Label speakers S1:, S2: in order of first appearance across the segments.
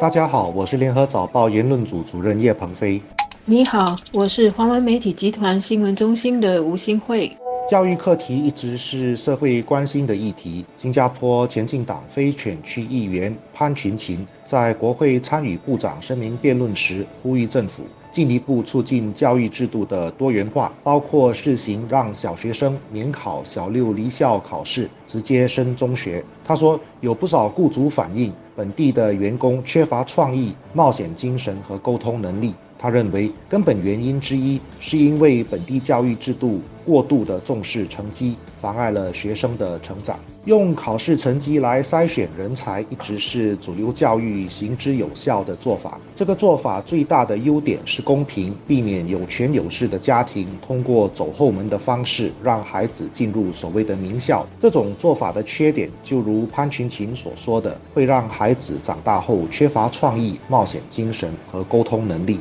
S1: 大家好，我是联合早报言论组主任叶鹏飞。
S2: 你好，我是华文媒体集团新闻中心的吴新慧。
S1: 教育课题一直是社会关心的议题。新加坡前进党非选区议员潘群琴在国会参与部长声明辩论时，呼吁政府进一步促进教育制度的多元化，包括试行让小学生免考小六离校考试，直接升中学。他说，有不少雇主反映，本地的员工缺乏创意、冒险精神和沟通能力。他认为，根本原因之一是因为本地教育制度过度的重视成绩，妨碍了学生的成长。用考试成绩来筛选人才，一直是主流教育行之有效的做法。这个做法最大的优点是公平，避免有权有势的家庭通过走后门的方式让孩子进入所谓的名校。这种做法的缺点，就如潘群琴所说的，会让孩子长大后缺乏创意、冒险精神和沟通能力。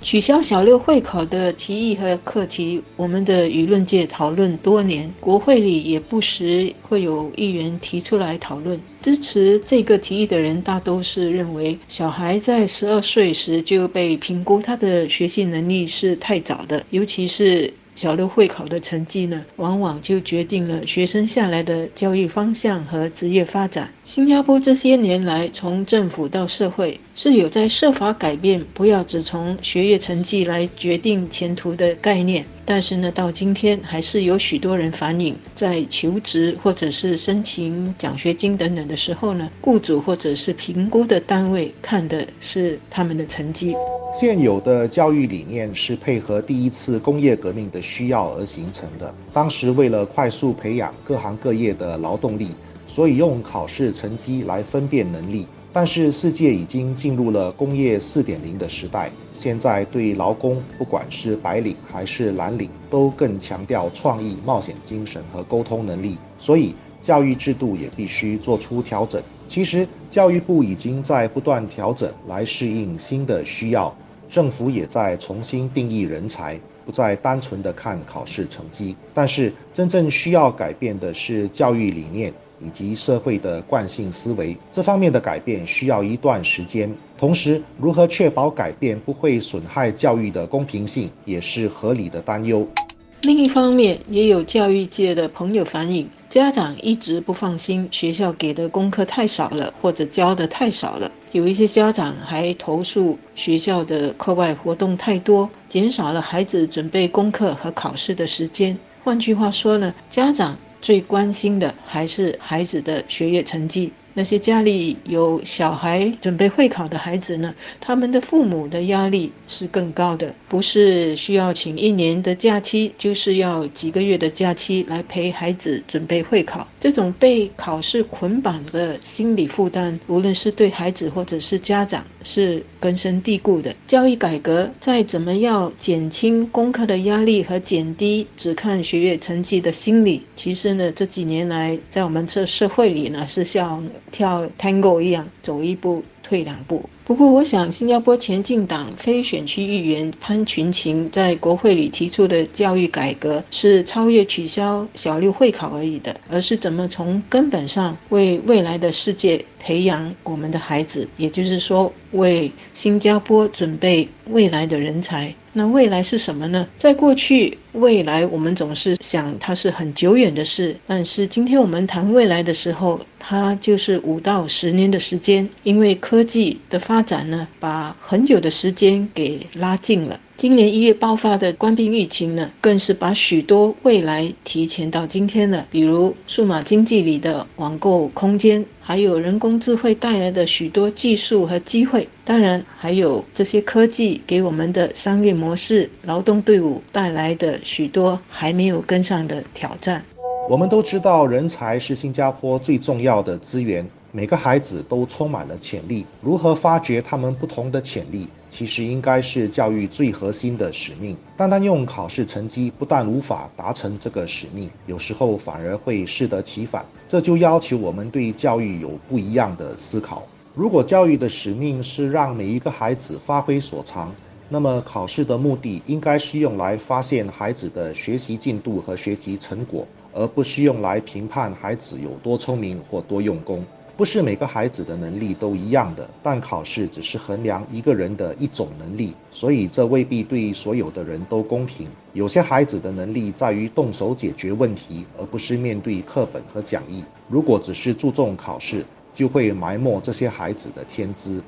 S2: 取消小六会考的提议和课题，我们的舆论界讨论多年，国会里也不时会有议员提出来讨论。支持这个提议的人，大都是认为小孩在十二岁时就被评估他的学习能力是太早的，尤其是。小六会考的成绩呢，往往就决定了学生下来的教育方向和职业发展。新加坡这些年来，从政府到社会，是有在设法改变，不要只从学业成绩来决定前途的概念。但是呢，到今天还是有许多人反映，在求职或者是申请奖学金等等的时候呢，雇主或者是评估的单位看的是他们的成绩。
S1: 现有的教育理念是配合第一次工业革命的需要而形成的。当时为了快速培养各行各业的劳动力，所以用考试成绩来分辨能力。但是世界已经进入了工业四点零的时代，现在对劳工，不管是白领还是蓝领，都更强调创意、冒险精神和沟通能力。所以教育制度也必须做出调整。其实教育部已经在不断调整来适应新的需要。政府也在重新定义人才，不再单纯的看考试成绩。但是，真正需要改变的是教育理念以及社会的惯性思维。这方面的改变需要一段时间。同时，如何确保改变不会损害教育的公平性，也是合理的担忧。
S2: 另一方面，也有教育界的朋友反映，家长一直不放心学校给的功课太少了，或者教的太少了。有一些家长还投诉学校的课外活动太多，减少了孩子准备功课和考试的时间。换句话说呢，家长最关心的还是孩子的学业成绩。那些家里有小孩准备会考的孩子呢，他们的父母的压力是更高的，不是需要请一年的假期，就是要几个月的假期来陪孩子准备会考。这种被考试捆绑的心理负担，无论是对孩子或者是家长，是根深蒂固的。教育改革再怎么要减轻功课的压力和减低只看学业成绩的心理，其实呢，这几年来在我们这社会里呢，是像。跳 Tango 一样，走一步退两步。不过，我想新加坡前进党非选区议员潘群琴在国会里提出的教育改革，是超越取消小六会考而已的，而是怎么从根本上为未来的世界培养我们的孩子，也就是说，为新加坡准备未来的人才。那未来是什么呢？在过去，未来我们总是想它是很久远的事，但是今天我们谈未来的时候，它就是五到十年的时间，因为科科技的发展呢，把很久的时间给拉近了。今年一月爆发的冠病疫情呢，更是把许多未来提前到今天了。比如数码经济里的网购空间，还有人工智慧带来的许多技术和机会。当然，还有这些科技给我们的商业模式、劳动队伍带来的许多还没有跟上的挑战。
S1: 我们都知道，人才是新加坡最重要的资源。每个孩子都充满了潜力，如何发掘他们不同的潜力，其实应该是教育最核心的使命。单单用考试成绩，不但无法达成这个使命，有时候反而会适得其反。这就要求我们对教育有不一样的思考。如果教育的使命是让每一个孩子发挥所长，那么考试的目的应该是用来发现孩子的学习进度和学习成果，而不是用来评判孩子有多聪明或多用功。不是每个孩子的能力都一样的，但考试只是衡量一个人的一种能力，所以这未必对所有的人都公平。有些孩子的能力在于动手解决问题，而不是面对课本和讲义。如果只是注重考试，就会埋没这些孩子的天资。